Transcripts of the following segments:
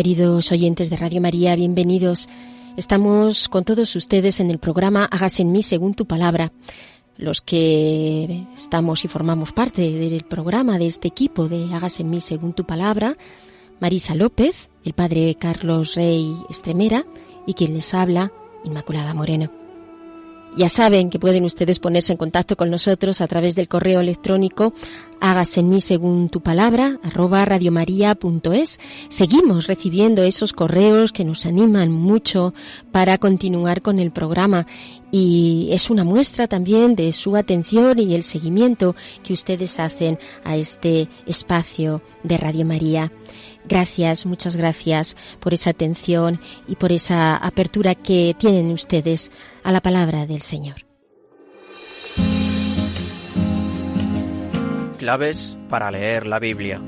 Queridos oyentes de Radio María, bienvenidos. Estamos con todos ustedes en el programa Hágase en mí según tu palabra. Los que estamos y formamos parte del programa de este equipo de Hágase en mí según tu palabra, Marisa López, el padre Carlos Rey Estremera y quien les habla, Inmaculada Moreno. Ya saben que pueden ustedes ponerse en contacto con nosotros a través del correo electrónico hágase en mí según tu palabra arroba radiomaria.es. Seguimos recibiendo esos correos que nos animan mucho para continuar con el programa y es una muestra también de su atención y el seguimiento que ustedes hacen a este espacio de Radio María. Gracias, muchas gracias por esa atención y por esa apertura que tienen ustedes a la palabra del Señor. Claves para leer la Biblia.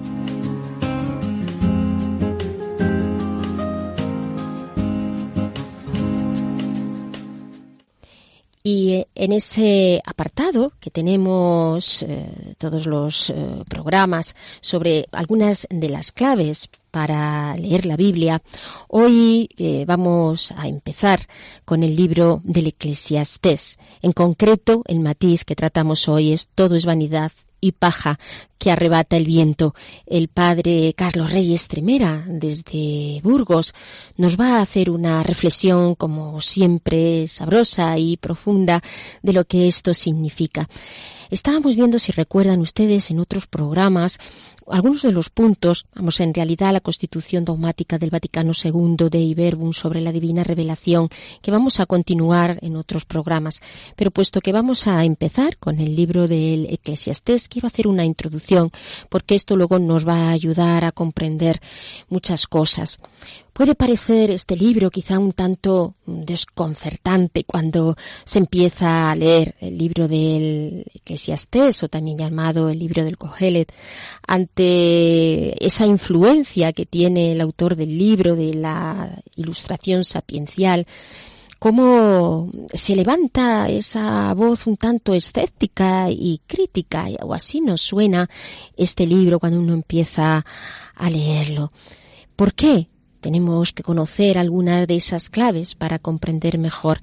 Y eh, en ese apartado que tenemos eh, todos los eh, programas sobre algunas de las claves para leer la Biblia, hoy vamos a empezar con el libro del Eclesiastés. En concreto, el matiz que tratamos hoy es todo es vanidad y paja que arrebata el viento. El padre Carlos Reyes Tremera, desde Burgos, nos va a hacer una reflexión, como siempre, sabrosa y profunda de lo que esto significa. Estábamos viendo, si recuerdan ustedes, en otros programas, algunos de los puntos, vamos, en realidad la constitución dogmática del Vaticano II de Iberbum sobre la divina revelación, que vamos a continuar en otros programas. Pero puesto que vamos a empezar con el libro del Eclesiastés, quiero hacer una introducción, porque esto luego nos va a ayudar a comprender muchas cosas. Puede parecer este libro quizá un tanto desconcertante cuando se empieza a leer el libro del Eclesiastés o también llamado el libro del Cogelet ante esa influencia que tiene el autor del libro de la ilustración sapiencial cómo se levanta esa voz un tanto escéptica y crítica, o así nos suena este libro cuando uno empieza a leerlo. ¿Por qué? Tenemos que conocer algunas de esas claves para comprender mejor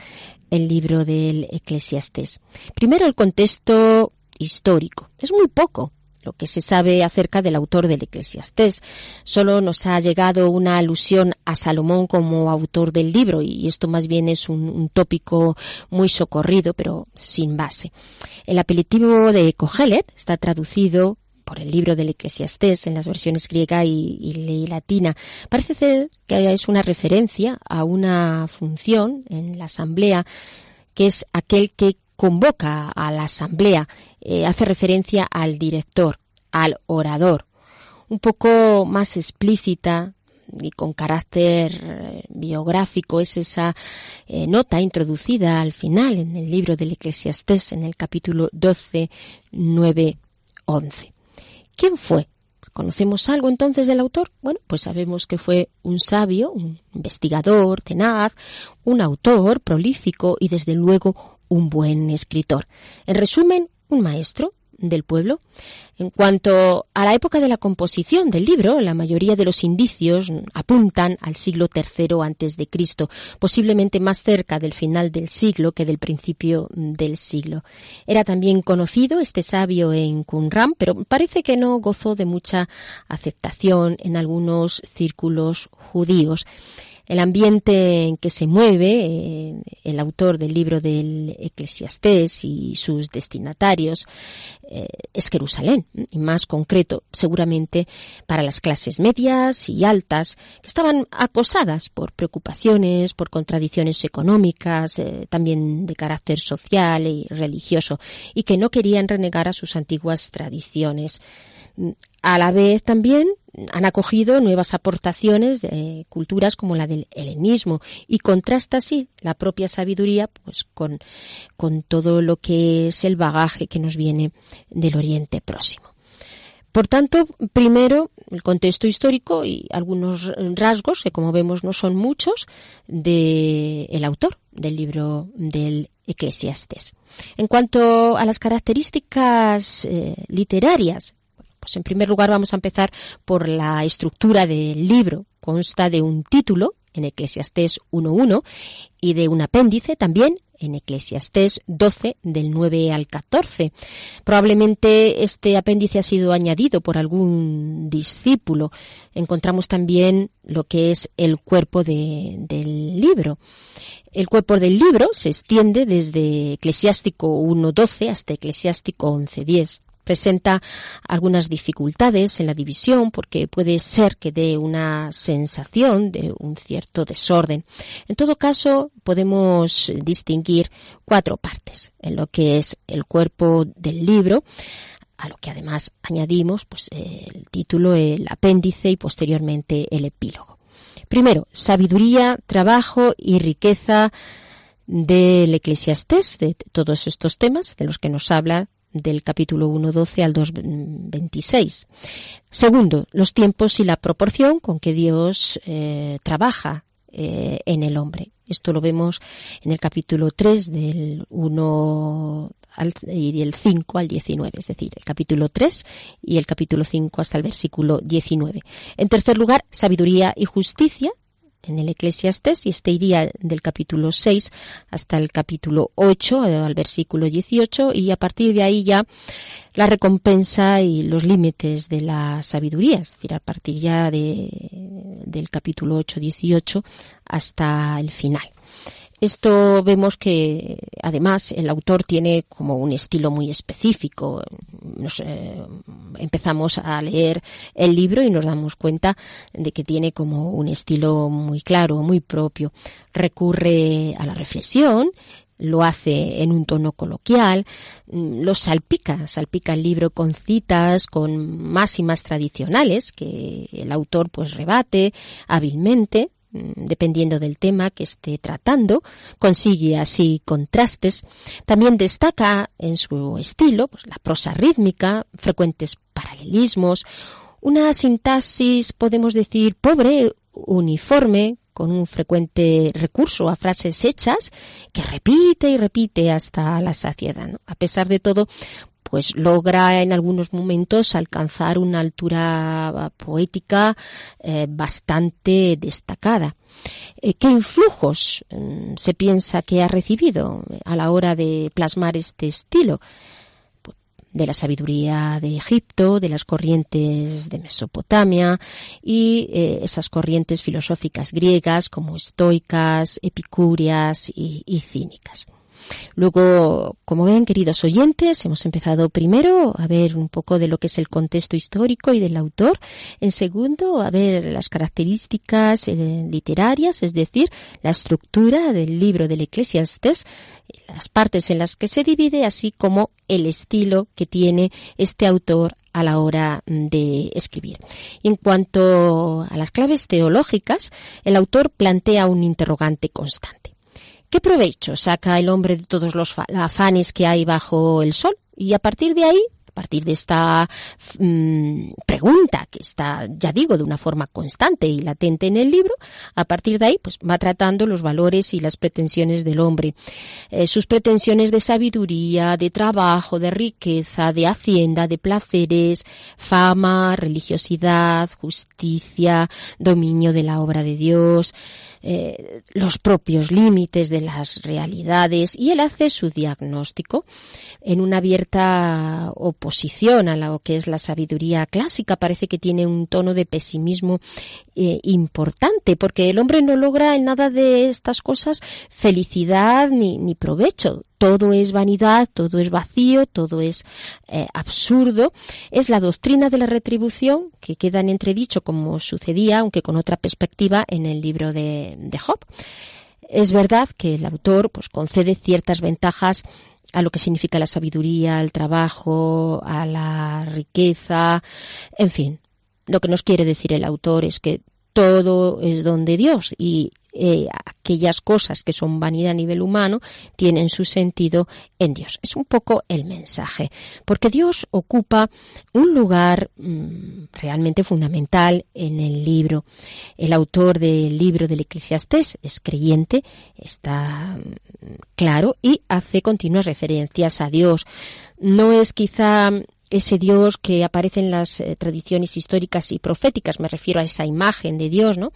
el libro del Eclesiastés. Primero, el contexto histórico. Es muy poco lo que se sabe acerca del autor del Eclesiastés. Solo nos ha llegado una alusión a Salomón como autor del libro y esto más bien es un, tópico muy socorrido pero sin base. El apelativo de Cogelet está traducido por el libro del Eclesiastés en las versiones griega y, y, y, latina. Parece ser que es una referencia a una función en la asamblea que es aquel que convoca a la asamblea, eh, hace referencia al director, al orador. Un poco más explícita y con carácter eh, biográfico es esa eh, nota introducida al final en el libro del Eclesiastés en el capítulo 12, 9, 11. ¿Quién fue? ¿Conocemos algo entonces del autor? Bueno, pues sabemos que fue un sabio, un investigador tenaz, un autor prolífico y desde luego un buen escritor. En resumen, un maestro del pueblo. En cuanto a la época de la composición del libro, la mayoría de los indicios apuntan al siglo III antes de Cristo, posiblemente más cerca del final del siglo que del principio del siglo. Era también conocido este sabio en Qumran, pero parece que no gozó de mucha aceptación en algunos círculos judíos el ambiente en que se mueve eh, el autor del libro del Eclesiastés y sus destinatarios eh, es Jerusalén, y más concreto, seguramente para las clases medias y altas, que estaban acosadas por preocupaciones, por contradicciones económicas, eh, también de carácter social y religioso, y que no querían renegar a sus antiguas tradiciones. A la vez también han acogido nuevas aportaciones de culturas como la del helenismo y contrasta así la propia sabiduría pues con, con todo lo que es el bagaje que nos viene del Oriente Próximo. Por tanto, primero el contexto histórico y algunos rasgos, que como vemos no son muchos, del el autor del libro del Eclesiastes. En cuanto a las características eh, literarias pues en primer lugar vamos a empezar por la estructura del libro. Consta de un título en Eclesiastés 1.1 y de un apéndice también en Eclesiastés 12 del 9 al 14. Probablemente este apéndice ha sido añadido por algún discípulo. Encontramos también lo que es el cuerpo del libro. El cuerpo del libro se extiende desde Eclesiástico 1.12 hasta Eclesiástico 11.10 presenta algunas dificultades en la división porque puede ser que dé una sensación de un cierto desorden. En todo caso, podemos distinguir cuatro partes en lo que es el cuerpo del libro, a lo que además añadimos pues, el título, el apéndice y posteriormente el epílogo. Primero, sabiduría, trabajo y riqueza del eclesiastés, de todos estos temas de los que nos habla del capítulo 1.12 al 2.26. Segundo, los tiempos y la proporción con que Dios eh, trabaja eh, en el hombre. Esto lo vemos en el capítulo 3 del 1 al, y del 5 al 19, es decir, el capítulo 3 y el capítulo 5 hasta el versículo 19. En tercer lugar, sabiduría y justicia, en el Eclesiastés y este iría del capítulo 6 hasta el capítulo 8 eh, al versículo 18 y a partir de ahí ya la recompensa y los límites de la sabiduría, es decir, a partir ya de, del capítulo 8-18 hasta el final. Esto vemos que además el autor tiene como un estilo muy específico. empezamos a leer el libro y nos damos cuenta de que tiene como un estilo muy claro, muy propio. Recurre a la reflexión, lo hace en un tono coloquial, lo salpica, salpica el libro con citas, con máximas tradicionales que el autor pues rebate hábilmente dependiendo del tema que esté tratando, consigue así contrastes. También destaca en su estilo pues, la prosa rítmica, frecuentes paralelismos, una sintaxis, podemos decir, pobre, uniforme, con un frecuente recurso a frases hechas que repite y repite hasta la saciedad. A pesar de todo, pues logra en algunos momentos alcanzar una altura poética eh, bastante destacada. Eh, ¿Qué influjos mm, se piensa que ha recibido a la hora de plasmar este estilo? de la sabiduría de Egipto, de las corrientes de Mesopotamia y eh, esas corrientes filosóficas griegas como estoicas, epicúreas y cínicas. Luego, como ven, queridos oyentes, hemos empezado primero a ver un poco de lo que es el contexto histórico y del autor. En segundo, a ver las características eh, literarias, es decir, la estructura del libro del Eclesiastes, las partes en las que se divide, así como el estilo que tiene este autor a la hora de escribir. en cuanto a las claves teológicas, el autor plantea un interrogante constante. ¿Qué provecho saca el hombre de todos los afanes que hay bajo el sol? Y a partir de ahí, partir de esta mm, pregunta que está, ya digo, de una forma constante y latente en el libro, a partir de ahí, pues va tratando los valores y las pretensiones del hombre, eh, sus pretensiones de sabiduría, de trabajo, de riqueza, de hacienda, de placeres, fama, religiosidad, justicia, dominio de la obra de Dios, eh, los propios límites de las realidades y él hace su diagnóstico en una abierta oposición a lo que es la sabiduría clásica. Parece que tiene un tono de pesimismo eh, importante porque el hombre no logra en nada de estas cosas felicidad ni, ni provecho todo es vanidad, todo es vacío, todo es eh, absurdo. Es la doctrina de la retribución que queda en entredicho como sucedía, aunque con otra perspectiva, en el libro de, de Job. Es verdad que el autor pues, concede ciertas ventajas a lo que significa la sabiduría, al trabajo, a la riqueza, en fin. Lo que nos quiere decir el autor es que todo es don de Dios y eh, aquellas cosas que son vanidad a nivel humano tienen su sentido en Dios. Es un poco el mensaje, porque Dios ocupa un lugar mm, realmente fundamental en el libro. El autor del libro del Eclesiastés es creyente, está mm, claro, y hace continuas referencias a Dios. No es quizá ese Dios que aparece en las eh, tradiciones históricas y proféticas, me refiero a esa imagen de Dios, ¿no?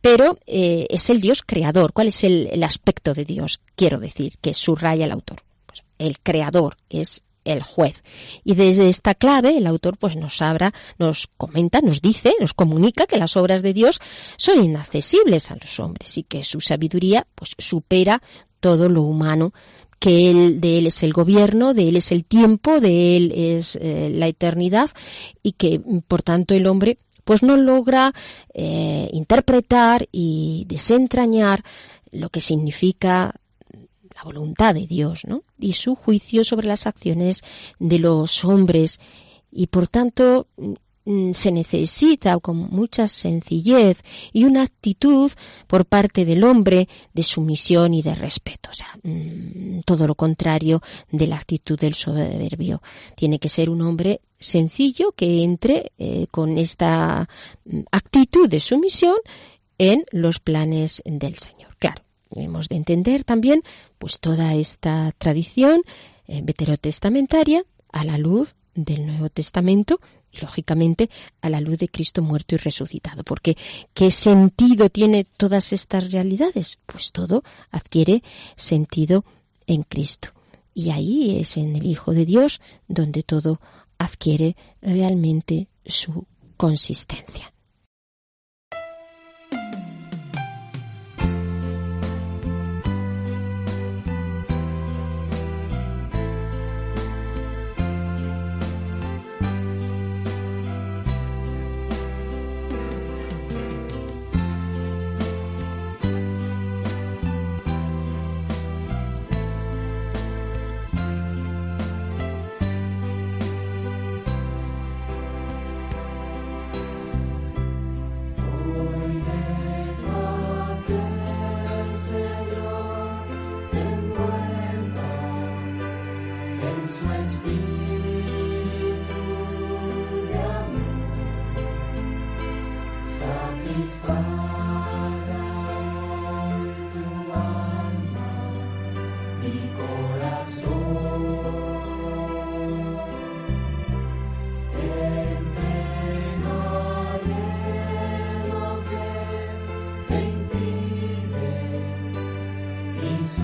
Pero eh, es el Dios creador. ¿Cuál es el, aspecto de Dios? Quiero decir, que subraya el autor. Pues el creador es el juez. Y desde esta clave el autor pues nos habla, nos comenta, nos dice, nos comunica que las obras de Dios son inaccesibles a los hombres y que su sabiduría pues supera todo lo humano que él, de él es el gobierno, de él es el tiempo, de él es eh, la eternidad y que por tanto el hombre pues no logra eh, interpretar y desentrañar lo que significa la voluntad de Dios, ¿no? Y su juicio sobre las acciones de los hombres y por tanto se necesita con mucha sencillez y una actitud por parte del hombre de sumisión y de respeto. O sea, mm, todo lo contrario de la actitud del soberbio. Tiene que ser un hombre sencillo que entre eh, con esta mm, actitud de sumisión en los planes del Señor. Claro, hemos de entender también pues toda esta tradición eh, veterotestamentaria a la luz del Nuevo Testamento y lógicamente a la luz de Cristo muerto y resucitado. Porque ¿qué sentido tiene todas estas realidades? Pues todo adquiere sentido en Cristo. Y ahí es en el Hijo de Dios donde todo adquiere realmente su consistencia.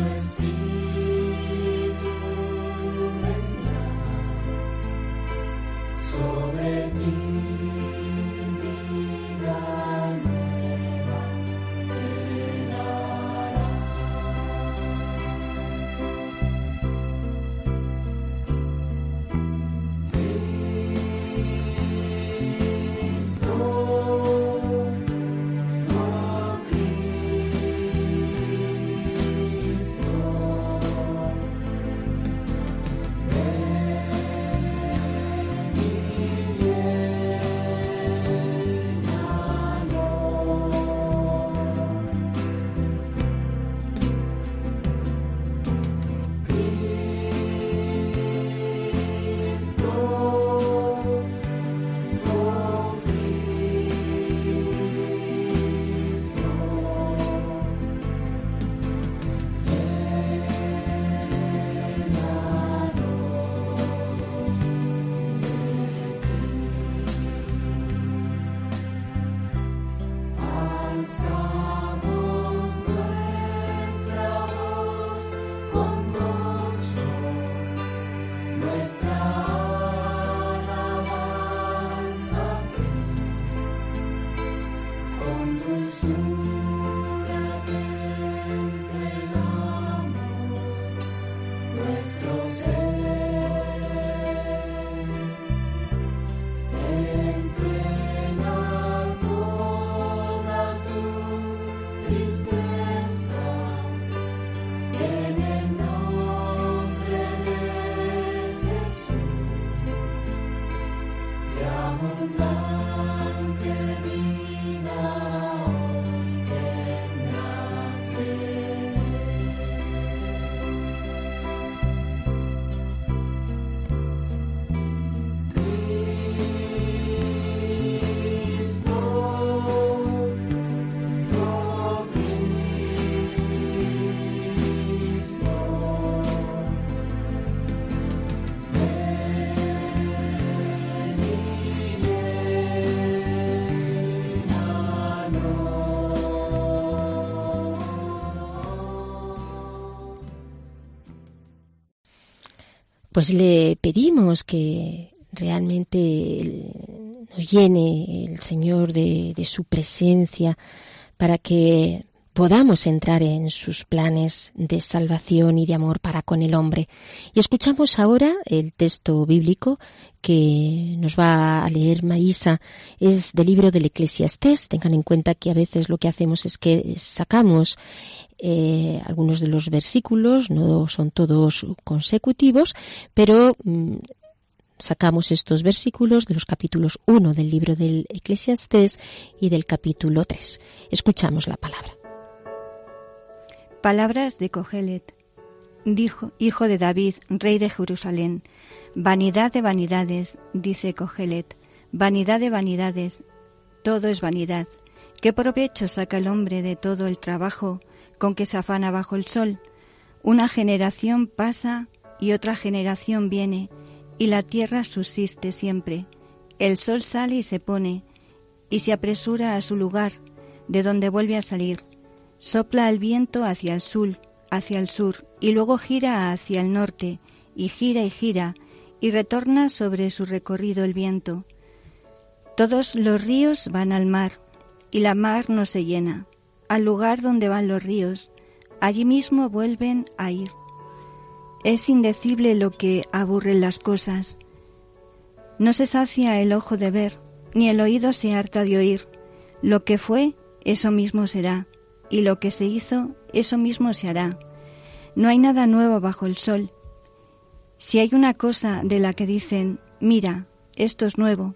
praise be. Pues le pedimos que realmente nos llene el Señor de, su presencia para que podamos entrar en sus planes de salvación y de amor para con el hombre. Y escuchamos ahora el texto bíblico que nos va a leer Marisa. Es del libro del Eclesiastés. Tengan en cuenta que a veces lo que hacemos es que sacamos eh, algunos de los versículos, no son todos consecutivos, pero mm, sacamos estos versículos de los capítulos 1 del libro del Eclesiastés y del capítulo 3. Escuchamos la palabra. Palabras de Cogelet. Dijo, hijo de David, rey de Jerusalén. Vanidad de vanidades, dice Cogelet. Vanidad de vanidades. Todo es vanidad. ¿Qué provecho saca el hombre de todo el trabajo con que se afana bajo el sol? Una generación pasa y otra generación viene, y la tierra subsiste siempre. El sol sale y se pone, y se apresura a su lugar, de donde vuelve a salir Sopla el viento hacia el sur, hacia el sur, y luego gira hacia el norte, y gira y gira, y retorna sobre su recorrido el viento. Todos los ríos van al mar, y la mar no se llena. Al lugar donde van los ríos, allí mismo vuelven a ir. Es indecible lo que aburren las cosas. No se sacia el ojo de ver, ni el oído se harta de oír. Lo que fue, eso mismo será y lo que se hizo, eso mismo se hará. No hay nada nuevo bajo el sol. Si hay una cosa de la que dicen, mira, esto es nuevo,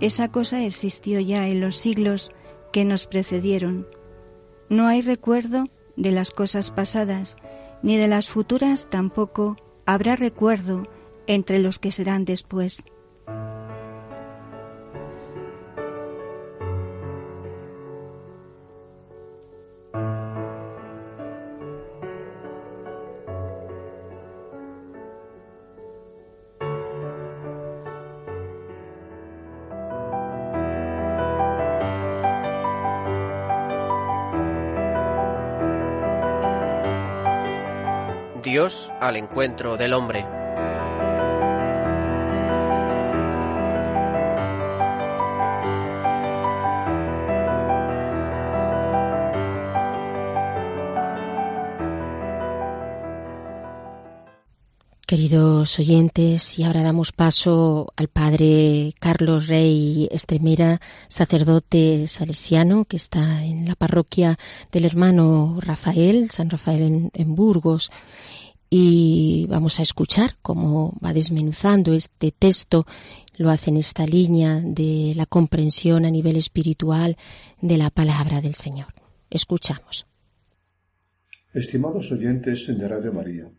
esa cosa existió ya en los siglos que nos precedieron. No hay recuerdo de las cosas pasadas, ni de las futuras tampoco habrá recuerdo entre los que serán después. Dios al encuentro del hombre. Queridos oyentes, y ahora damos paso al padre Carlos Rey Estremera, sacerdote salesiano que está en la parroquia del hermano Rafael, San Rafael en, en Burgos. Y vamos a escuchar cómo va desmenuzando este texto, lo hace en esta línea de la comprensión a nivel espiritual de la palabra del Señor. Escuchamos. Estimados oyentes de Radio María,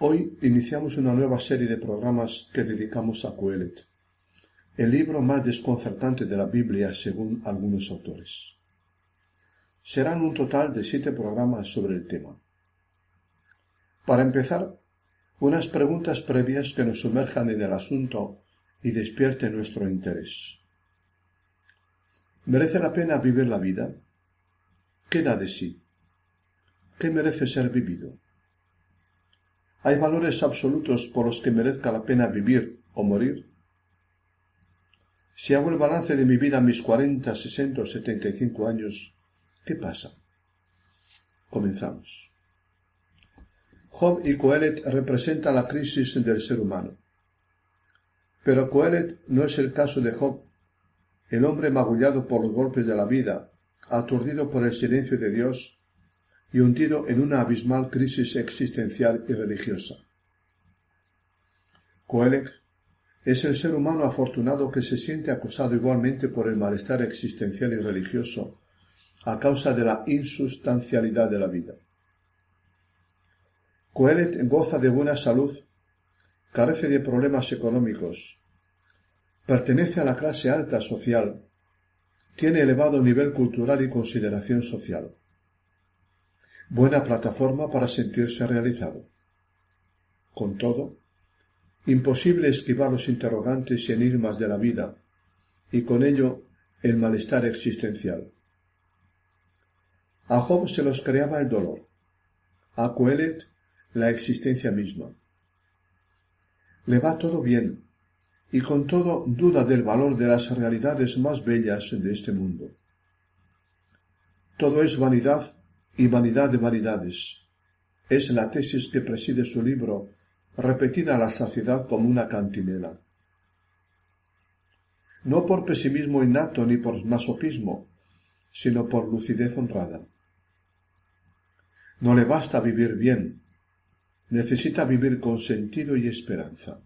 Hoy iniciamos una nueva serie de programas que dedicamos a Coelet, el libro más desconcertante de la Biblia según algunos autores. Serán un total de siete programas sobre el tema. Para empezar, unas preguntas previas que nos sumerjan en el asunto y despierten nuestro interés. ¿Merece la pena vivir la vida? ¿Qué da de sí? ¿Qué merece ser vivido? ¿Hay valores absolutos por los que merezca la pena vivir o morir? Si hago el balance de mi vida a mis cuarenta, sesenta o setenta y cinco años, ¿qué pasa? Comenzamos. Job y Coelet representan la crisis del ser humano. Pero Coelet no es el caso de Job, el hombre magullado por los golpes de la vida, aturdido por el silencio de Dios y hundido en una abismal crisis existencial y religiosa. Coelec es el ser humano afortunado que se siente acosado igualmente por el malestar existencial y religioso a causa de la insustancialidad de la vida. Coelet goza de buena salud, carece de problemas económicos, pertenece a la clase alta social, tiene elevado nivel cultural y consideración social buena plataforma para sentirse realizado. Con todo, imposible esquivar los interrogantes y enigmas de la vida, y con ello el malestar existencial. A Job se los creaba el dolor, a Coelet la existencia misma, Le va todo bien, y con todo duda del valor de las realidades más bellas de este mundo. Todo es vanidad y vanidad de vanidades. Es la tesis que preside su libro, repetida a la saciedad como una cantinela. No por pesimismo innato ni por masoquismo, sino por lucidez honrada. No le basta vivir bien, necesita vivir con sentido y esperanza.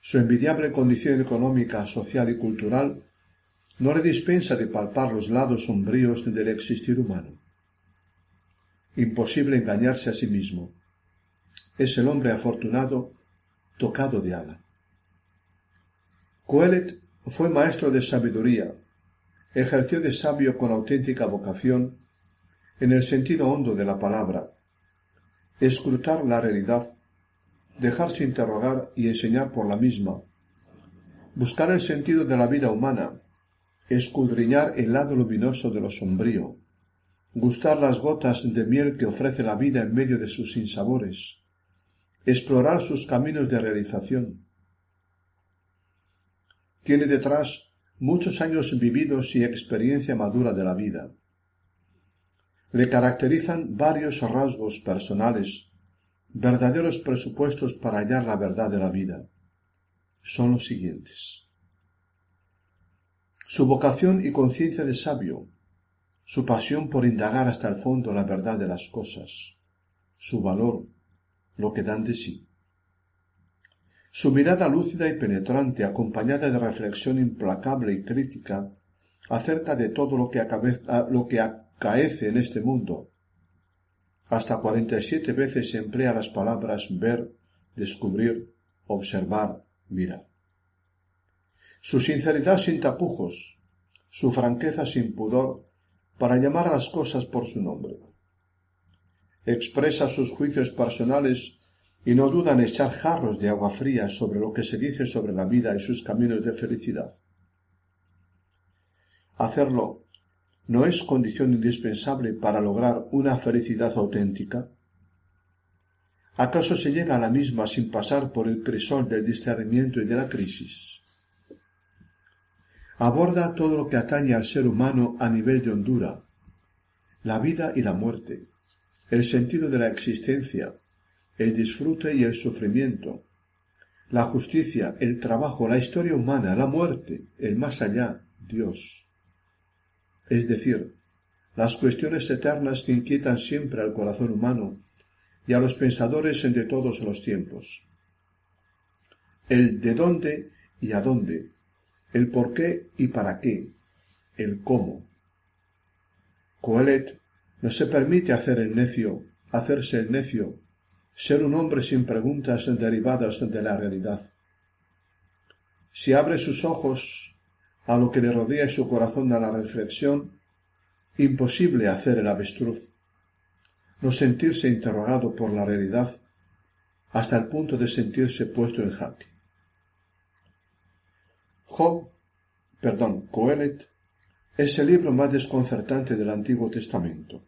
Su envidiable condición económica, social y cultural no le dispensa de palpar los lados sombríos del existir humano. Imposible engañarse a sí mismo. Es el hombre afortunado tocado de ala. Coelet fue maestro de sabiduría, ejerció de sabio con auténtica vocación en el sentido hondo de la palabra, escrutar la realidad, dejarse interrogar y enseñar por la misma, buscar el sentido de la vida humana, escudriñar el lado luminoso de lo sombrío, gustar las gotas de miel que ofrece la vida en medio de sus sinsabores, explorar sus caminos de realización. Tiene detrás muchos años vividos y experiencia madura de la vida. Le caracterizan varios rasgos personales, verdaderos presupuestos para hallar la verdad de la vida. Son los siguientes. Su vocación y conciencia de sabio, su pasión por indagar hasta el fondo la verdad de las cosas, su valor, lo que dan de sí. Su mirada lúcida y penetrante, acompañada de reflexión implacable y crítica acerca de todo lo que, lo que acaece en este mundo. Hasta cuarenta y siete veces emplea las palabras ver, descubrir, observar, mirar. Su sinceridad sin tapujos, su franqueza sin pudor, para llamar a las cosas por su nombre. Expresa sus juicios personales y no duda en echar jarros de agua fría sobre lo que se dice sobre la vida y sus caminos de felicidad. Hacerlo no es condición indispensable para lograr una felicidad auténtica. ¿Acaso se llega a la misma sin pasar por el crisol del discernimiento y de la crisis? aborda todo lo que atañe al ser humano a nivel de hondura, la vida y la muerte, el sentido de la existencia, el disfrute y el sufrimiento, la justicia, el trabajo, la historia humana, la muerte, el más allá, Dios. Es decir, las cuestiones eternas que inquietan siempre al corazón humano y a los pensadores de todos los tiempos. El de dónde y a dónde, el por qué y para qué, el cómo. Coelet no se permite hacer el necio, hacerse el necio, ser un hombre sin preguntas derivadas de la realidad. Si abre sus ojos a lo que le rodea y su corazón a la reflexión, imposible hacer el avestruz, no sentirse interrogado por la realidad hasta el punto de sentirse puesto en jaque. Job, perdón, Coelet, es el libro más desconcertante del Antiguo Testamento.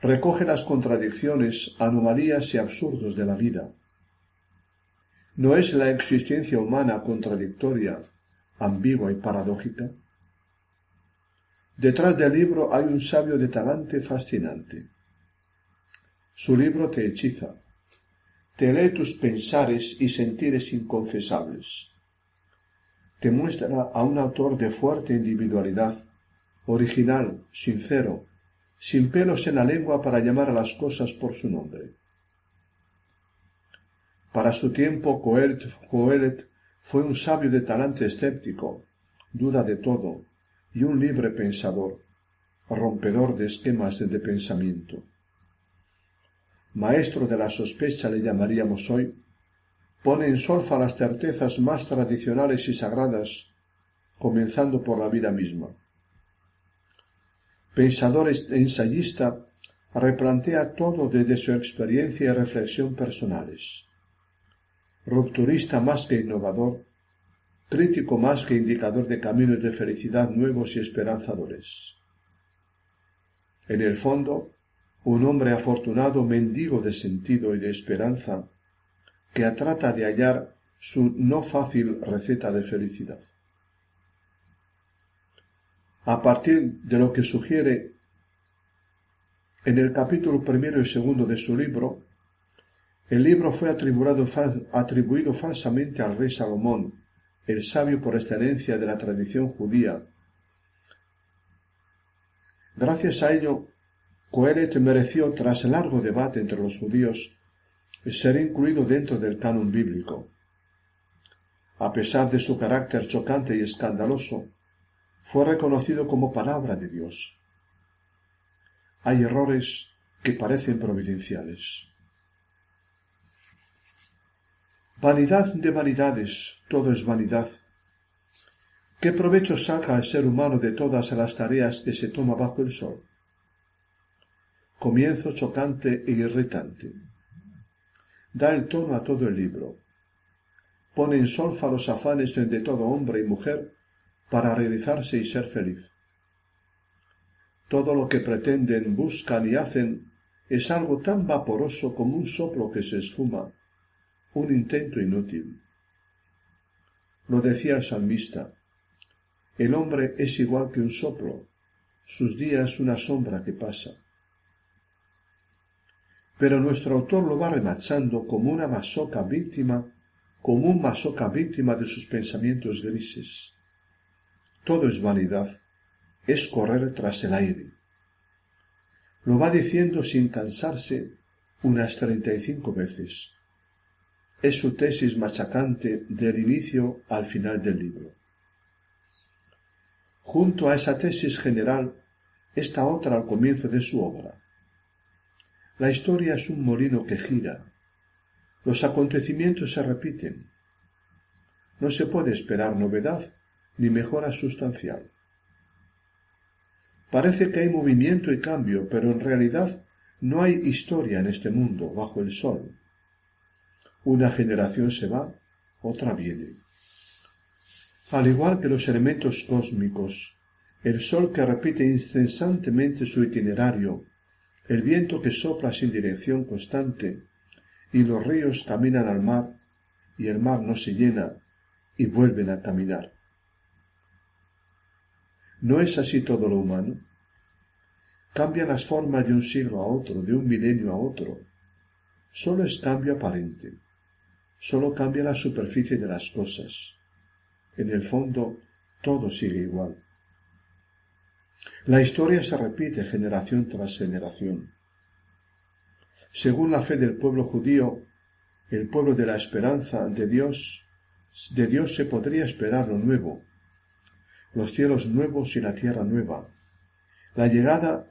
Recoge las contradicciones, anomalías y absurdos de la vida. ¿No es la existencia humana contradictoria, ambigua y paradójica? Detrás del libro hay un sabio de talante fascinante. Su libro te hechiza, te lee tus pensares y sentires inconfesables que muestra a un autor de fuerte individualidad, original, sincero, sin pelos en la lengua para llamar a las cosas por su nombre. Para su tiempo, Coelet fue un sabio de talante escéptico, duda de todo, y un libre pensador, rompedor de esquemas de pensamiento. Maestro de la sospecha le llamaríamos hoy, pone en solfa las certezas más tradicionales y sagradas, comenzando por la vida misma. Pensador ensayista, replantea todo desde su experiencia y reflexión personales. Rupturista más que innovador, crítico más que indicador de caminos de felicidad nuevos y esperanzadores. En el fondo, un hombre afortunado mendigo de sentido y de esperanza, que trata de hallar su no fácil receta de felicidad. A partir de lo que sugiere en el capítulo primero y segundo de su libro, el libro fue atribuido, falsamente al rey Salomón, el sabio por excelencia de la tradición judía. Gracias a ello, Coelet mereció, tras largo debate entre los judíos, ser incluido dentro del canon bíblico. A pesar de su carácter chocante y escandaloso, fue reconocido como palabra de Dios. Hay errores que parecen providenciales. Vanidad de vanidades, todo es vanidad. ¿Qué provecho saca el ser humano de todas las tareas que se toma bajo el sol? Comienzo chocante e irritante. Da el tono a todo el libro. Pone en solfa los afanes de todo hombre y mujer para realizarse y ser feliz. Todo lo que pretenden, buscan y hacen es algo tan vaporoso como un soplo que se esfuma, un intento inútil. Lo decía el salmista, el hombre es igual que un soplo, sus días una sombra que pasa. Pero nuestro autor lo va remachando como una masoca víctima, como un masoca víctima de sus pensamientos grises. Todo es vanidad, es correr tras el aire. Lo va diciendo sin cansarse unas treinta y cinco veces es su tesis machacante del inicio al final del libro. Junto a esa tesis general está otra al comienzo de su obra. La historia es un molino que gira. Los acontecimientos se repiten. No se puede esperar novedad ni mejora sustancial. Parece que hay movimiento y cambio, pero en realidad no hay historia en este mundo bajo el sol. Una generación se va, otra viene. Al igual que los elementos cósmicos, el sol que repite incesantemente su itinerario, el viento que sopla sin dirección constante, y los ríos caminan al mar, y el mar no se llena, y vuelven a caminar. ¿No es así todo lo humano? Cambia las formas de un siglo a otro, de un milenio a otro. Solo es cambio aparente solo cambia la superficie de las cosas. En el fondo, todo sigue igual. La historia se repite generación tras generación. Según la fe del pueblo judío, el pueblo de la esperanza de Dios, de Dios se podría esperar lo nuevo, los cielos nuevos y la tierra nueva, la llegada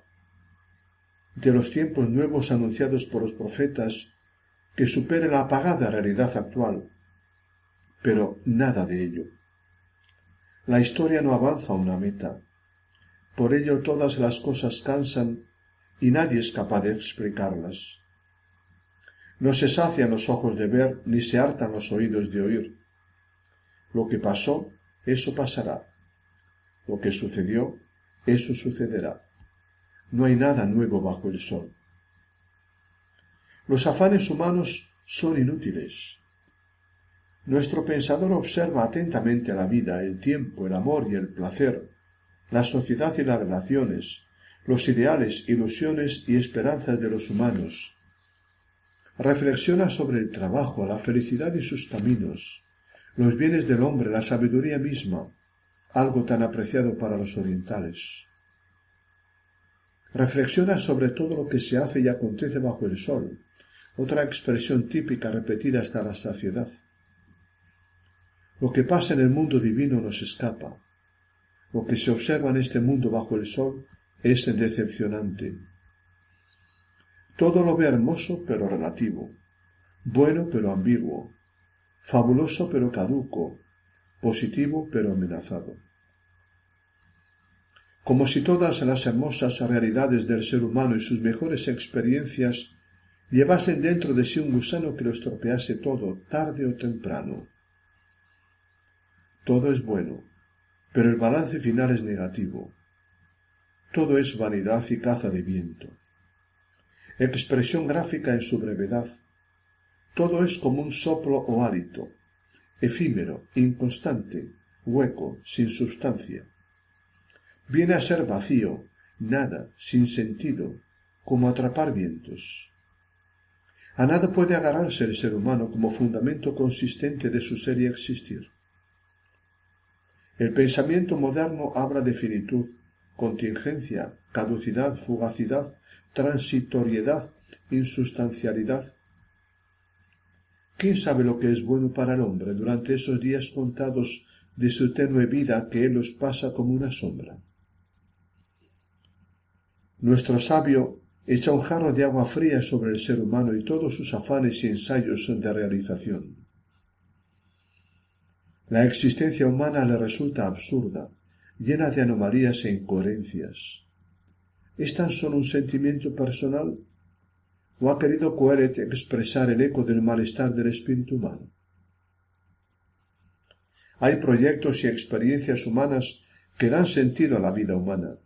de los tiempos nuevos anunciados por los profetas que supere la apagada realidad actual. Pero nada de ello. La historia no avanza a una meta. Por ello todas las cosas cansan y nadie es capaz de explicarlas. No se sacian los ojos de ver ni se hartan los oídos de oír. Lo que pasó, eso pasará. Lo que sucedió, eso sucederá. No hay nada nuevo bajo el sol. Los afanes humanos son inútiles. Nuestro pensador observa atentamente la vida, el tiempo, el amor y el placer, la sociedad y las relaciones, los ideales, ilusiones y esperanzas de los humanos. Reflexiona sobre el trabajo, la felicidad y sus caminos, los bienes del hombre, la sabiduría misma, algo tan apreciado para los orientales. Reflexiona sobre todo lo que se hace y acontece bajo el sol, otra expresión típica repetida hasta la saciedad. Lo que pasa en el mundo divino nos escapa. Lo que se observa en este mundo bajo el sol es decepcionante. Todo lo ve hermoso pero relativo, bueno pero ambiguo, fabuloso pero caduco, positivo pero amenazado. Como si todas las hermosas realidades del ser humano y sus mejores experiencias llevasen dentro de sí un gusano que lo estropease todo, tarde o temprano. Todo es bueno, pero el balance final es negativo. Todo es vanidad y caza de viento. Expresión gráfica en su brevedad. todo es como un soplo o hálito, efímero, inconstante, hueco, sin sustancia. Viene a ser vacío, nada, sin sentido, como atrapar vientos. A nada puede agarrarse el ser humano como fundamento consistente de su ser y existir. El pensamiento moderno habla de finitud, contingencia, caducidad, fugacidad, transitoriedad, insustancialidad. ¿Quién sabe lo que es bueno para el hombre durante esos días contados de su tenue vida que él los pasa como una sombra? Nuestro sabio echa un jarro de agua fría sobre el ser humano y todos sus afanes y ensayos de realización. La existencia humana le resulta absurda, llena de anomalías e incoherencias. ¿Es tan solo un sentimiento personal? ¿O ha querido Coelet expresar el eco del malestar del espíritu humano? Hay proyectos y experiencias humanas que dan sentido a la vida humana,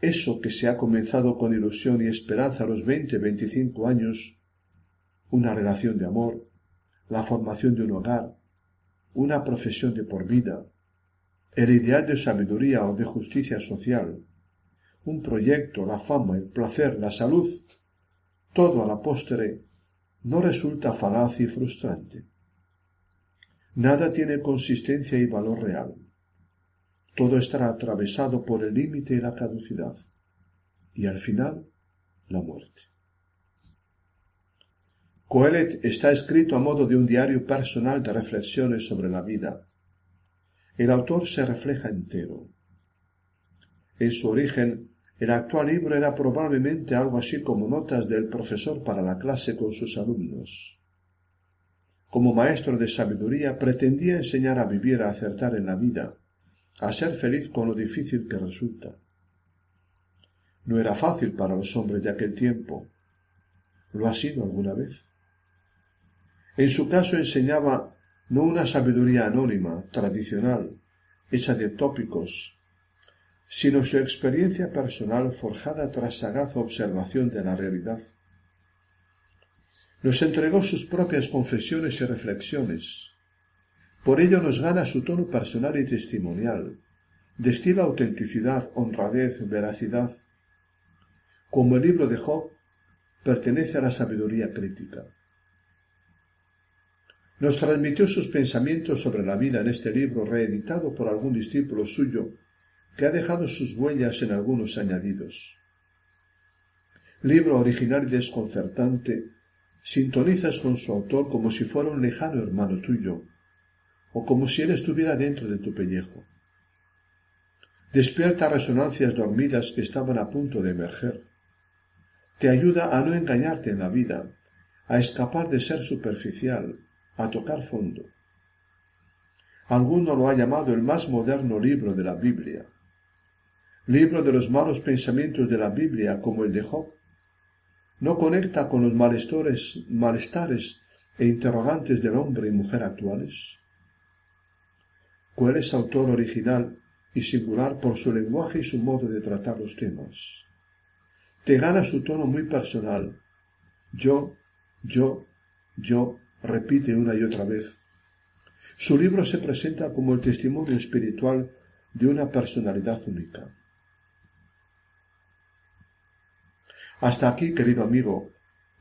eso que se ha comenzado con ilusión y esperanza a los veinte, veinticinco años, una relación de amor, la formación de un hogar, una profesión de por vida, el ideal de sabiduría o de justicia social, un proyecto, la fama, el placer, la salud, todo a la postre no resulta falaz y frustrante. Nada tiene consistencia y valor real todo estará atravesado por el límite y la caducidad, y al final la muerte. Coelet está escrito a modo de un diario personal de reflexiones sobre la vida. El autor se refleja entero. En su origen, el actual libro era probablemente algo así como notas del profesor para la clase con sus alumnos. Como maestro de sabiduría pretendía enseñar a vivir a acertar en la vida, a ser feliz con lo difícil que resulta. No era fácil para los hombres de aquel tiempo. ¿Lo ha sido alguna vez? En su caso enseñaba no una sabiduría anónima, tradicional, hecha de tópicos, sino su experiencia personal forjada tras sagaz observación de la realidad. Nos entregó sus propias confesiones y reflexiones, por ello nos gana su tono personal y testimonial. Destila autenticidad, honradez, veracidad. Como el libro de Job, pertenece a la sabiduría crítica. Nos transmitió sus pensamientos sobre la vida en este libro reeditado por algún discípulo suyo que ha dejado sus huellas en algunos añadidos. Libro original y desconcertante, sintonizas con su autor como si fuera un lejano hermano tuyo, o como si él estuviera dentro de tu pellejo. Despierta resonancias dormidas que estaban a punto de emerger. Te ayuda a no engañarte en la vida, a escapar de ser superficial, a tocar fondo. Alguno lo ha llamado el más moderno libro de la Biblia. Libro de los malos pensamientos de la Biblia, como el de Job. No conecta con los malestares, malestares e interrogantes del hombre y mujer actuales cuál es autor original y singular por su lenguaje y su modo de tratar los temas. Te gana su tono muy personal. Yo, yo, yo, repite una y otra vez. Su libro se presenta como el testimonio espiritual de una personalidad única. Hasta aquí, querido amigo,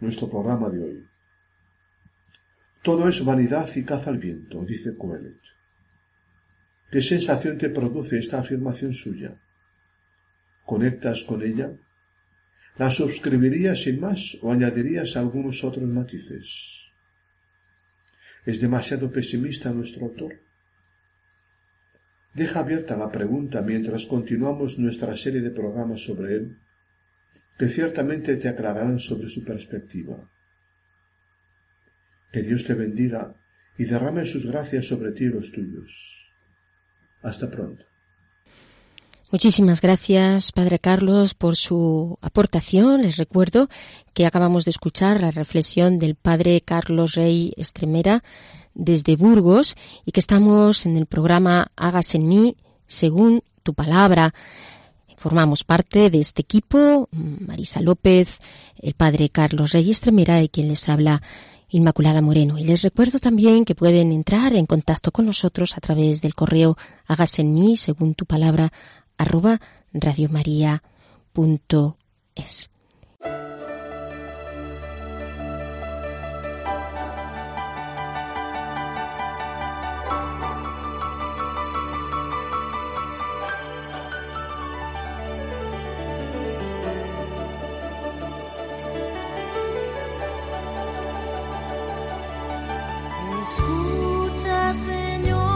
nuestro programa de hoy. Todo es vanidad y caza al viento, dice Coelet. ¿Qué sensación te produce esta afirmación suya? ¿Conectas con ella? ¿La suscribirías sin más o añadirías algunos otros matices? ¿Es demasiado pesimista nuestro autor? Deja abierta la pregunta mientras continuamos nuestra serie de programas sobre él, que ciertamente te aclararán sobre su perspectiva. Que Dios te bendiga y derrame sus gracias sobre ti y los tuyos. Hasta pronto. Muchísimas gracias, Padre Carlos, por su aportación. Les recuerdo que acabamos de escuchar la reflexión del Padre Carlos Rey Estremera desde Burgos y que estamos en el programa Hagas en mí según tu palabra. Formamos parte de este equipo, Marisa López, el Padre Carlos Rey Estremera y quien les habla, Inmaculada Moreno. Y les recuerdo también que pueden entrar en contacto con nosotros a través del correo hágase según tu palabra, arroba radiomaria.es. Escucha, Señor,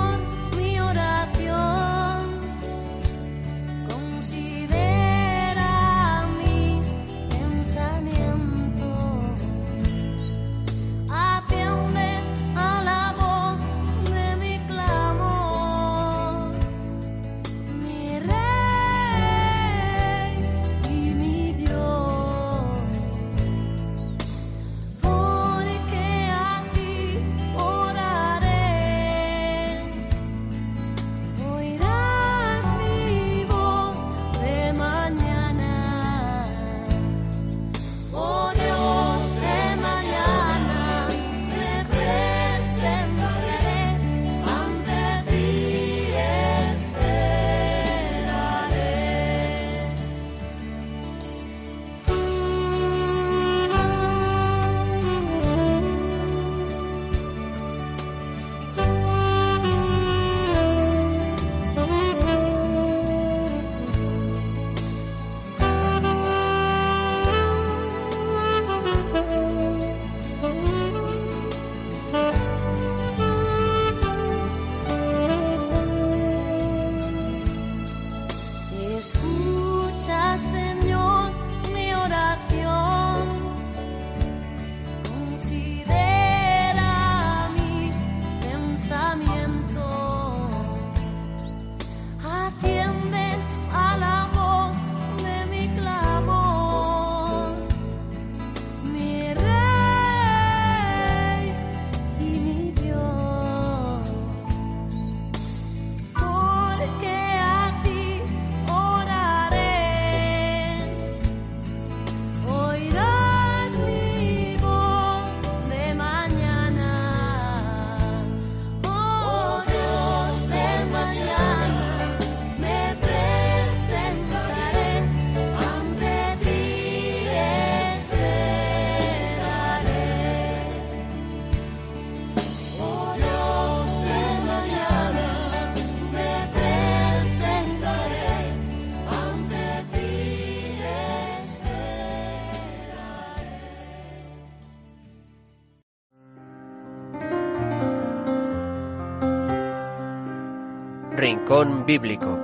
Rincón Bíblico.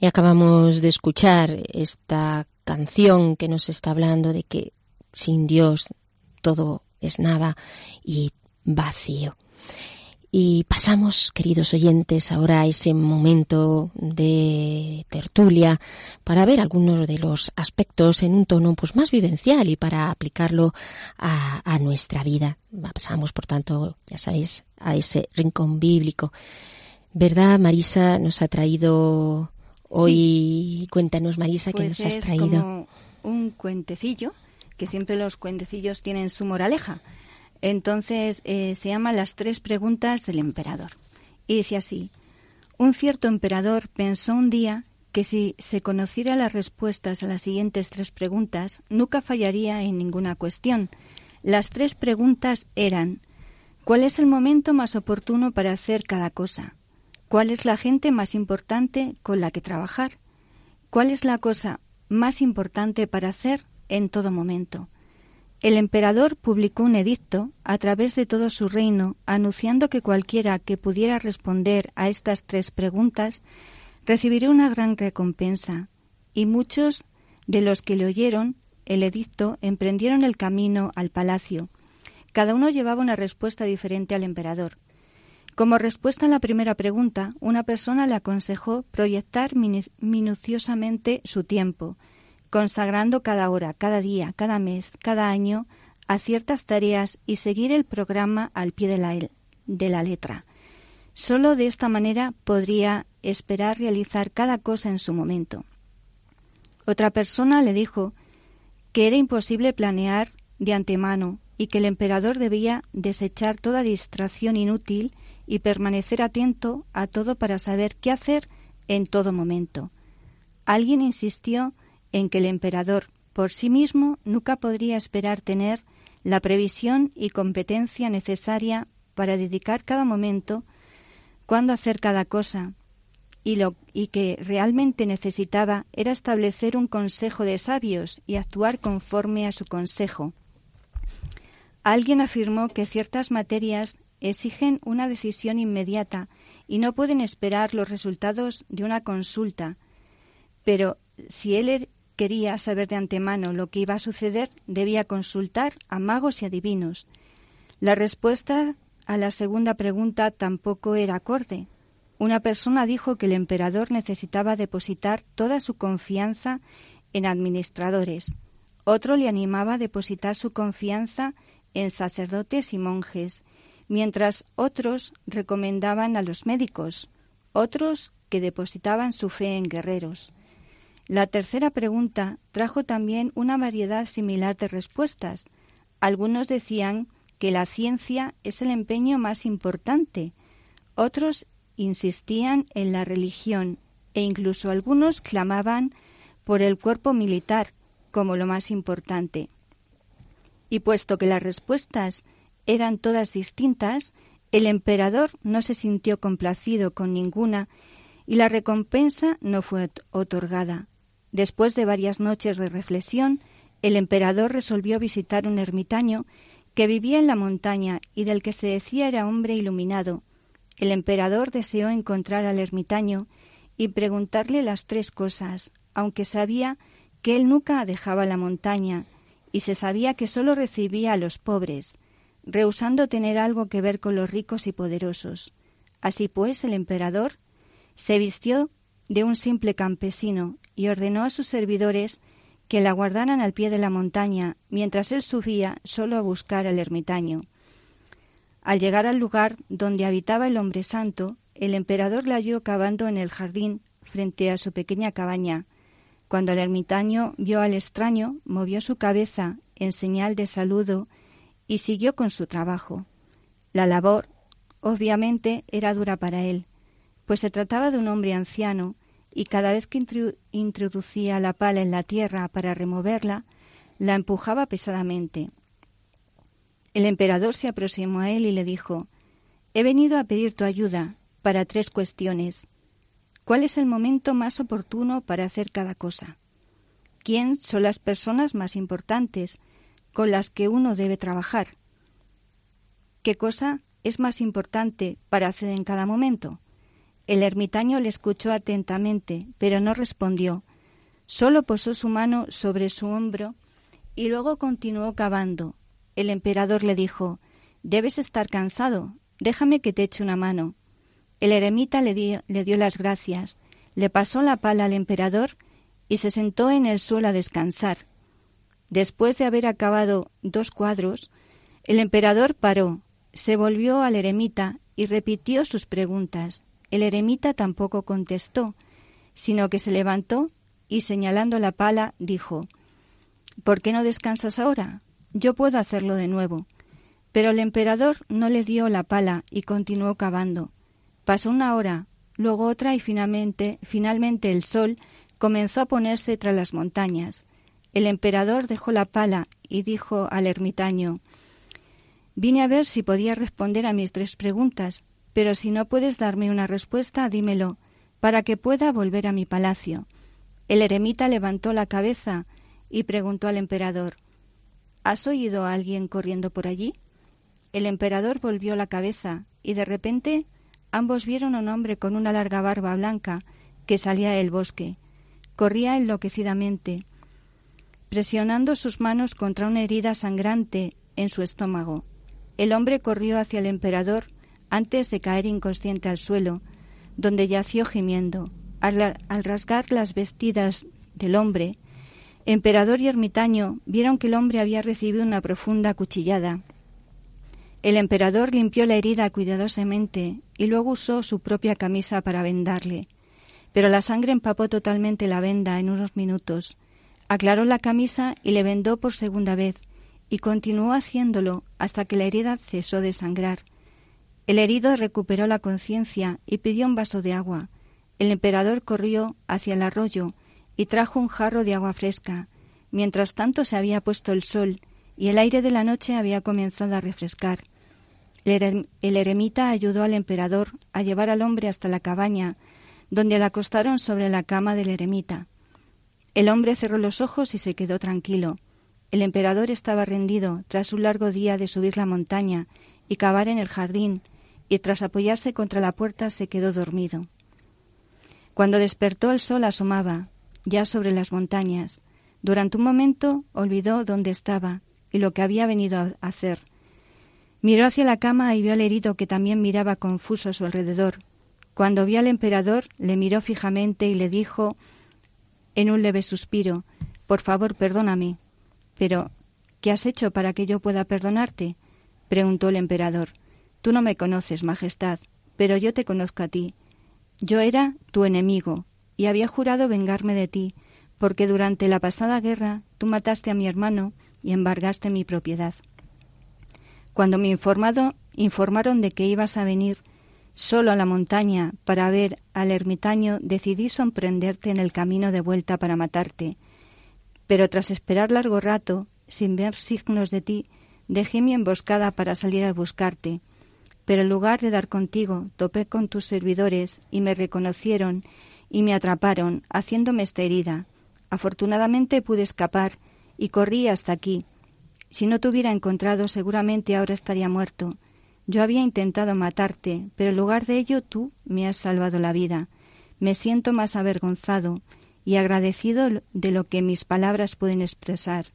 Y acabamos de escuchar esta canción que nos está hablando de que sin Dios todo es nada y vacío. Y pasamos, queridos oyentes, ahora a ese momento de tertulia para ver algunos de los aspectos en un tono pues más vivencial y para aplicarlo a, a nuestra vida. Pasamos, por tanto, ya sabéis, a ese rincón bíblico. ¿Verdad, Marisa? Nos ha traído hoy. Cuéntanos, Marisa, ¿qué Pues nos has es traído? como un cuentecillo, que siempre los cuentecillos tienen su moraleja. Entonces eh, se llama Las tres preguntas del emperador. Y dice así, un cierto emperador pensó un día que si se conociera las respuestas a las siguientes tres preguntas, nunca fallaría en ninguna cuestión. Las tres preguntas eran, ¿cuál es el momento más oportuno para hacer cada cosa? ¿Cuál es la gente más importante con la que trabajar? ¿Cuál es la cosa más importante para hacer en todo momento? El emperador publicó un edicto a través de todo su reino anunciando que cualquiera que pudiera responder a estas tres preguntas recibiría una gran recompensa, y muchos de los que le oyeron el edicto emprendieron el camino al palacio. Cada uno llevaba una respuesta diferente al emperador. Como respuesta a la primera pregunta, una persona le aconsejó proyectar minu- minuciosamente su tiempo, consagrando cada hora, cada día, cada mes, cada año a ciertas tareas y seguir el programa al pie de la, letra. Solo de esta manera podría esperar realizar cada cosa en su momento. Otra persona le dijo que era imposible planear de antemano y que el emperador debía desechar toda distracción inútil y permanecer atento a todo para saber qué hacer en todo momento. Alguien insistió en que el emperador por sí mismo nunca podría esperar tener la previsión y competencia necesaria para dedicar cada momento, cuándo hacer cada cosa, y lo y que realmente necesitaba era establecer un consejo de sabios y actuar conforme a su consejo. Alguien afirmó que ciertas materias exigen una decisión inmediata y no pueden esperar los resultados de una consulta, pero si él er, quería saber de antemano lo que iba a suceder, debía consultar a magos y adivinos. La respuesta a la segunda pregunta tampoco era acorde. Una persona dijo que el emperador necesitaba depositar toda su confianza en administradores. Otro le animaba a depositar su confianza en sacerdotes y monjes, mientras otros recomendaban a los médicos, otros que depositaban su fe en guerreros. La tercera pregunta trajo también una variedad similar de respuestas. Algunos decían que la ciencia es el empeño más importante, otros insistían en la religión e incluso algunos clamaban por el cuerpo militar como lo más importante. Y puesto que las respuestas eran todas distintas, el emperador no se sintió complacido con ninguna y la recompensa no fue otorgada. Después de varias noches de reflexión, el emperador resolvió visitar un ermitaño que vivía en la montaña y del que se decía era hombre iluminado. El emperador deseó encontrar al ermitaño y preguntarle las tres cosas, aunque sabía que él nunca dejaba la montaña y se sabía que sólo recibía a los pobres, rehusando tener algo que ver con los ricos y poderosos. Así pues, el emperador se vistió de un simple campesino y ordenó a sus servidores que la guardaran al pie de la montaña mientras él subía solo a buscar al ermitaño. Al llegar al lugar donde habitaba el hombre santo, el emperador la halló cavando en el jardín frente a su pequeña cabaña. Cuando el ermitaño vio al extraño, movió su cabeza en señal de saludo y siguió con su trabajo. La labor, obviamente, era dura para él, pues se trataba de un hombre anciano y cada vez que introducía la pala en la tierra para removerla, la empujaba pesadamente. El emperador se aproximó a él y le dijo He venido a pedir tu ayuda para tres cuestiones. ¿Cuál es el momento más oportuno para hacer cada cosa? ¿Quién son las personas más importantes con las que uno debe trabajar? ¿Qué cosa es más importante para hacer en cada momento? El ermitaño le escuchó atentamente, pero no respondió. Solo posó su mano sobre su hombro y luego continuó cavando. El emperador le dijo Debes estar cansado. Déjame que te eche una mano. El eremita le, le dio las gracias, le pasó la pala al emperador y se sentó en el suelo a descansar. Después de haber acabado dos cuadros, el emperador paró, se volvió al eremita y repitió sus preguntas. El eremita tampoco contestó, sino que se levantó y señalando la pala dijo ¿Por qué no descansas ahora? Yo puedo hacerlo de nuevo. Pero el emperador no le dio la pala y continuó cavando. Pasó una hora, luego otra y finalmente, finalmente el sol comenzó a ponerse tras las montañas. El emperador dejó la pala y dijo al ermitaño Vine a ver si podía responder a mis tres preguntas, pero si no puedes darme una respuesta, dímelo, para que pueda volver a mi palacio. El eremita levantó la cabeza y preguntó al emperador ¿Has oído a alguien corriendo por allí? El emperador volvió la cabeza y de repente ambos vieron a un hombre con una larga barba blanca que salía del bosque. Corría enloquecidamente, presionando sus manos contra una herida sangrante en su estómago. El hombre corrió hacia el emperador antes de caer inconsciente al suelo, donde yació gimiendo. Al, rasgar las vestidas del hombre, emperador y ermitaño vieron que el hombre había recibido una profunda cuchillada. El emperador limpió la herida cuidadosamente y luego usó su propia camisa para vendarle. Pero la sangre empapó totalmente la venda en unos minutos. Aclaró la camisa y le vendó por segunda vez, y continuó haciéndolo hasta que la herida cesó de sangrar. El herido recuperó la conciencia y pidió un vaso de agua. El emperador corrió hacia el arroyo y trajo un jarro de agua fresca. Mientras tanto se había puesto el sol y el aire de la noche había comenzado a refrescar. El, eremita ayudó al emperador a llevar al hombre hasta la cabaña, donde le acostaron sobre la cama del eremita. El hombre cerró los ojos y se quedó tranquilo. El emperador estaba rendido tras un largo día de subir la montaña y cavar en el jardín, y tras apoyarse contra la puerta se quedó dormido. Cuando despertó el sol asomaba, ya sobre las montañas. Durante un momento olvidó dónde estaba y lo que había venido a hacer. Miró hacia la cama y vio al herido que también miraba confuso a su alrededor. Cuando vio al emperador, le miró fijamente y le dijo en un leve suspiro Por favor, perdóname. Pero, ¿qué has hecho para que yo pueda perdonarte? preguntó el emperador. Tú no me conoces, Majestad, pero yo te conozco a ti. Yo era tu enemigo, y había jurado vengarme de ti, porque durante la pasada guerra tú mataste a mi hermano y embargaste mi propiedad. Cuando me informado, informaron de que ibas a venir solo a la montaña para ver al ermitaño, decidí sorprenderte en el camino de vuelta para matarte. Pero tras esperar largo rato, sin ver signos de ti, dejé mi emboscada para salir a buscarte pero en lugar de dar contigo, topé con tus servidores y me reconocieron y me atraparon, haciéndome esta herida. Afortunadamente pude escapar y corrí hasta aquí. Si no te hubiera encontrado, seguramente ahora estaría muerto. Yo había intentado matarte, pero en lugar de ello tú me has salvado la vida. Me siento más avergonzado y agradecido de lo que mis palabras pueden expresar.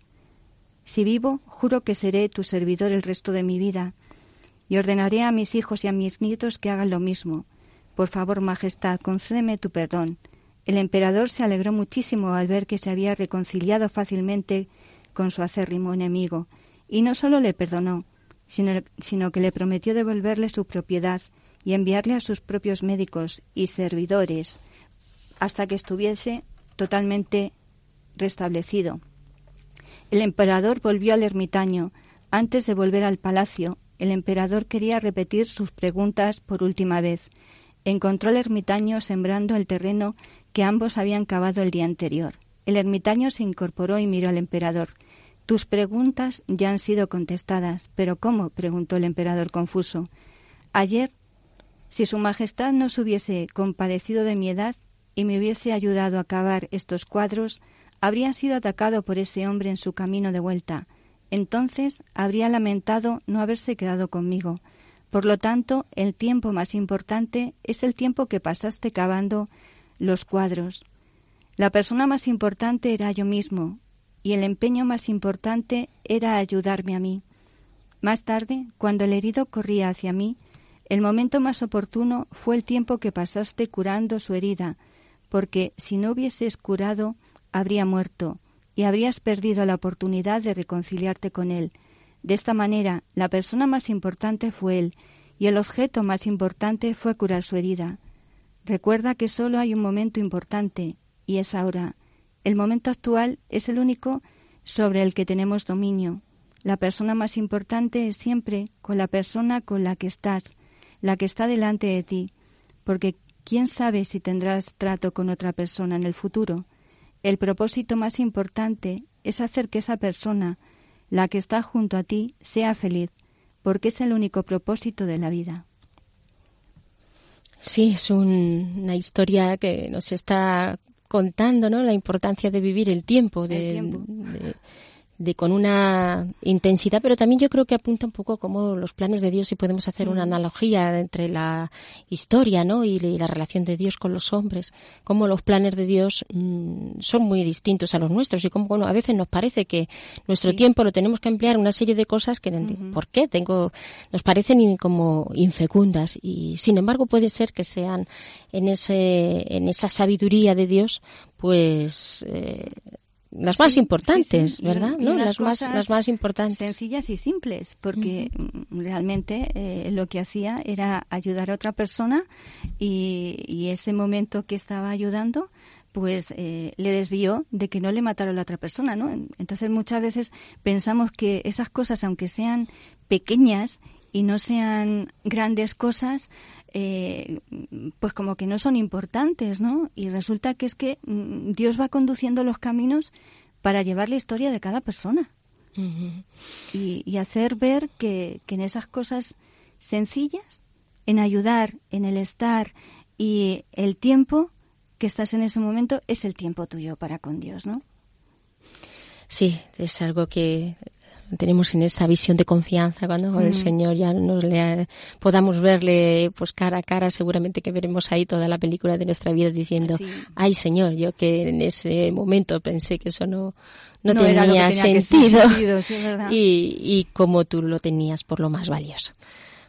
Si vivo, juro que seré tu servidor el resto de mi vida y ordenaré a mis hijos y a mis nietos que hagan lo mismo. Por favor, Majestad, concédeme tu perdón. El emperador se alegró muchísimo al ver que se había reconciliado fácilmente con su acérrimo enemigo, y no sólo le perdonó, sino, sino que le prometió devolverle su propiedad y enviarle a sus propios médicos y servidores hasta que estuviese totalmente restablecido. El emperador volvió al ermitaño antes de volver al palacio el emperador quería repetir sus preguntas por última vez. Encontró al ermitaño sembrando el terreno que ambos habían cavado el día anterior. El ermitaño se incorporó y miró al emperador. Tus preguntas ya han sido contestadas. ¿Pero cómo? preguntó el emperador confuso. Ayer, si su Majestad no se hubiese compadecido de mi edad y me hubiese ayudado a cavar estos cuadros, habría sido atacado por ese hombre en su camino de vuelta entonces habría lamentado no haberse quedado conmigo. Por lo tanto, el tiempo más importante es el tiempo que pasaste cavando los cuadros. La persona más importante era yo mismo, y el empeño más importante era ayudarme a mí. Más tarde, cuando el herido corría hacia mí, el momento más oportuno fue el tiempo que pasaste curando su herida, porque si no hubieses curado, habría muerto, y habrías perdido la oportunidad de reconciliarte con Él. De esta manera, la persona más importante fue Él, y el objeto más importante fue curar su herida. Recuerda que solo hay un momento importante, y es ahora. El momento actual es el único sobre el que tenemos dominio. La persona más importante es siempre con la persona con la que estás, la que está delante de ti, porque quién sabe si tendrás trato con otra persona en el futuro. El propósito más importante es hacer que esa persona, la que está junto a ti, sea feliz, porque es el único propósito de la vida. Sí, es una historia que nos está contando, ¿no? La importancia de vivir el tiempo, de, de con una intensidad, pero también yo creo que apunta un poco como los planes de Dios, y podemos hacer una mm. analogía entre la historia ¿no? y, la relación de Dios con los hombres, como los planes de Dios mm, son muy distintos a los nuestros y como bueno, a veces nos parece que nuestro tiempo lo tenemos que emplear en una serie de cosas que, ¿por qué? Tengo, nos parecen como infecundas y sin embargo puede ser que sean en, ese, en esa sabiduría de Dios, pues... Eh, las más Sí, importantes, sí, sí. Y- ¿verdad? ¿No? Las más, las más importantes. Sencillas y simples, porque mm, realmente eh, lo que hacía era ayudar a otra persona y, y ese momento que estaba ayudando pues eh, le desvió de que no le matara a la otra persona, ¿no? En- Entonces muchas veces pensamos que esas cosas, aunque sean pequeñas y no sean grandes cosas, eh, pues como que no son importantes, ¿no? Y resulta que es que mm, Dios va conduciendo los caminos para llevar la historia de cada persona y hacer ver que, que en esas cosas sencillas, en ayudar, en el estar y el tiempo que estás en ese momento es el tiempo tuyo para con Dios, ¿no? Sí, es algo que tenemos en esa visión de confianza cuando con el Señor ya nos le, podamos verle pues cara a cara seguramente que veremos ahí toda la película de nuestra vida diciendo Sí. ay Señor yo que en ese momento pensé que eso no no, tenía sentido, sí, y, y como tú lo tenías por lo más valioso.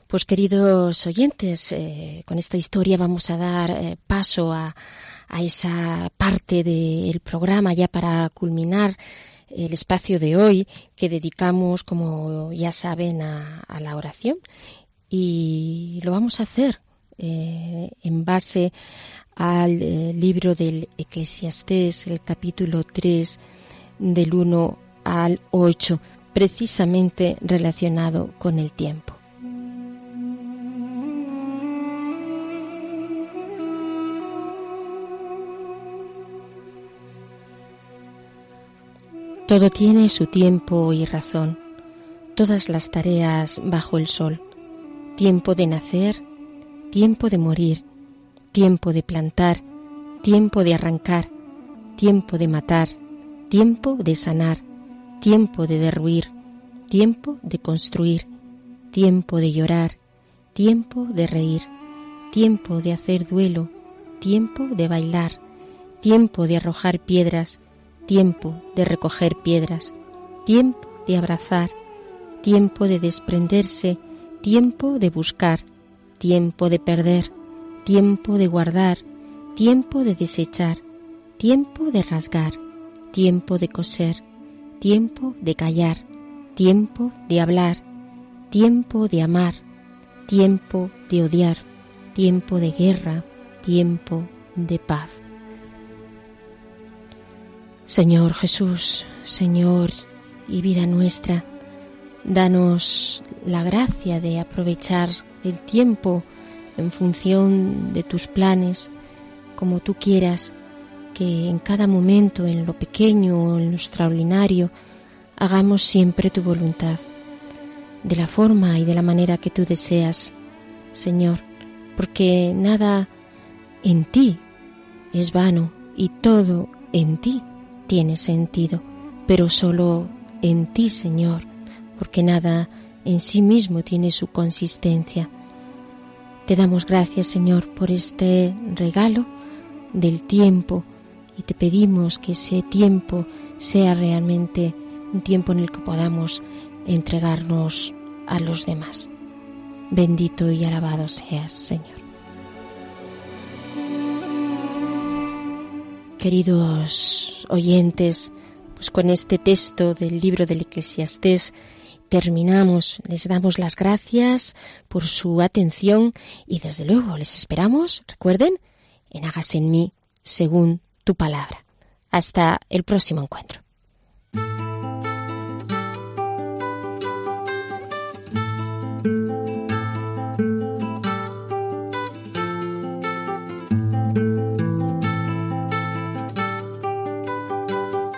Pues queridos oyentes eh, con esta historia vamos a dar eh, paso a, a esa parte del programa ya para culminar el espacio de hoy que dedicamos, como ya saben, a, la oración y lo vamos a hacer eh, en base al eh, libro del Eclesiastés, el capítulo 3, del 1 al 8, precisamente relacionado con el tiempo. Todo tiene su tiempo y razón, todas las tareas bajo el sol, tiempo de nacer, tiempo de morir, tiempo de plantar, tiempo de arrancar, tiempo de matar, tiempo de sanar, tiempo de derruir, tiempo de construir, tiempo de llorar, tiempo de reír, tiempo de hacer duelo, tiempo de bailar, tiempo de arrojar piedras, tiempo de recoger piedras, tiempo de abrazar, tiempo de desprenderse, tiempo de buscar, tiempo de perder, tiempo de guardar, tiempo de desechar, tiempo de rasgar, tiempo de coser, tiempo de callar, tiempo de hablar, tiempo de amar, tiempo de odiar, tiempo de guerra, tiempo de paz. Señor Jesús, Señor y vida nuestra, danos la gracia de aprovechar el tiempo en función de tus planes, como tú quieras, que en cada momento, en lo pequeño o en lo extraordinario, hagamos siempre tu voluntad, de la forma y de la manera que tú deseas, Señor, porque nada en ti es vano y todo en ti tiene sentido, pero solo en ti, Señor, porque nada en sí mismo tiene su consistencia. Te damos gracias, Señor, por este regalo del tiempo y te pedimos que ese tiempo sea realmente un tiempo en el que podamos entregarnos a los demás. Bendito y alabado seas, Señor. Queridos oyentes, pues con este texto del libro del Eclesiastés terminamos. Les damos las gracias por su atención y desde luego les esperamos, recuerden, en Hágase en mí según tu palabra. Hasta el próximo encuentro.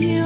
tu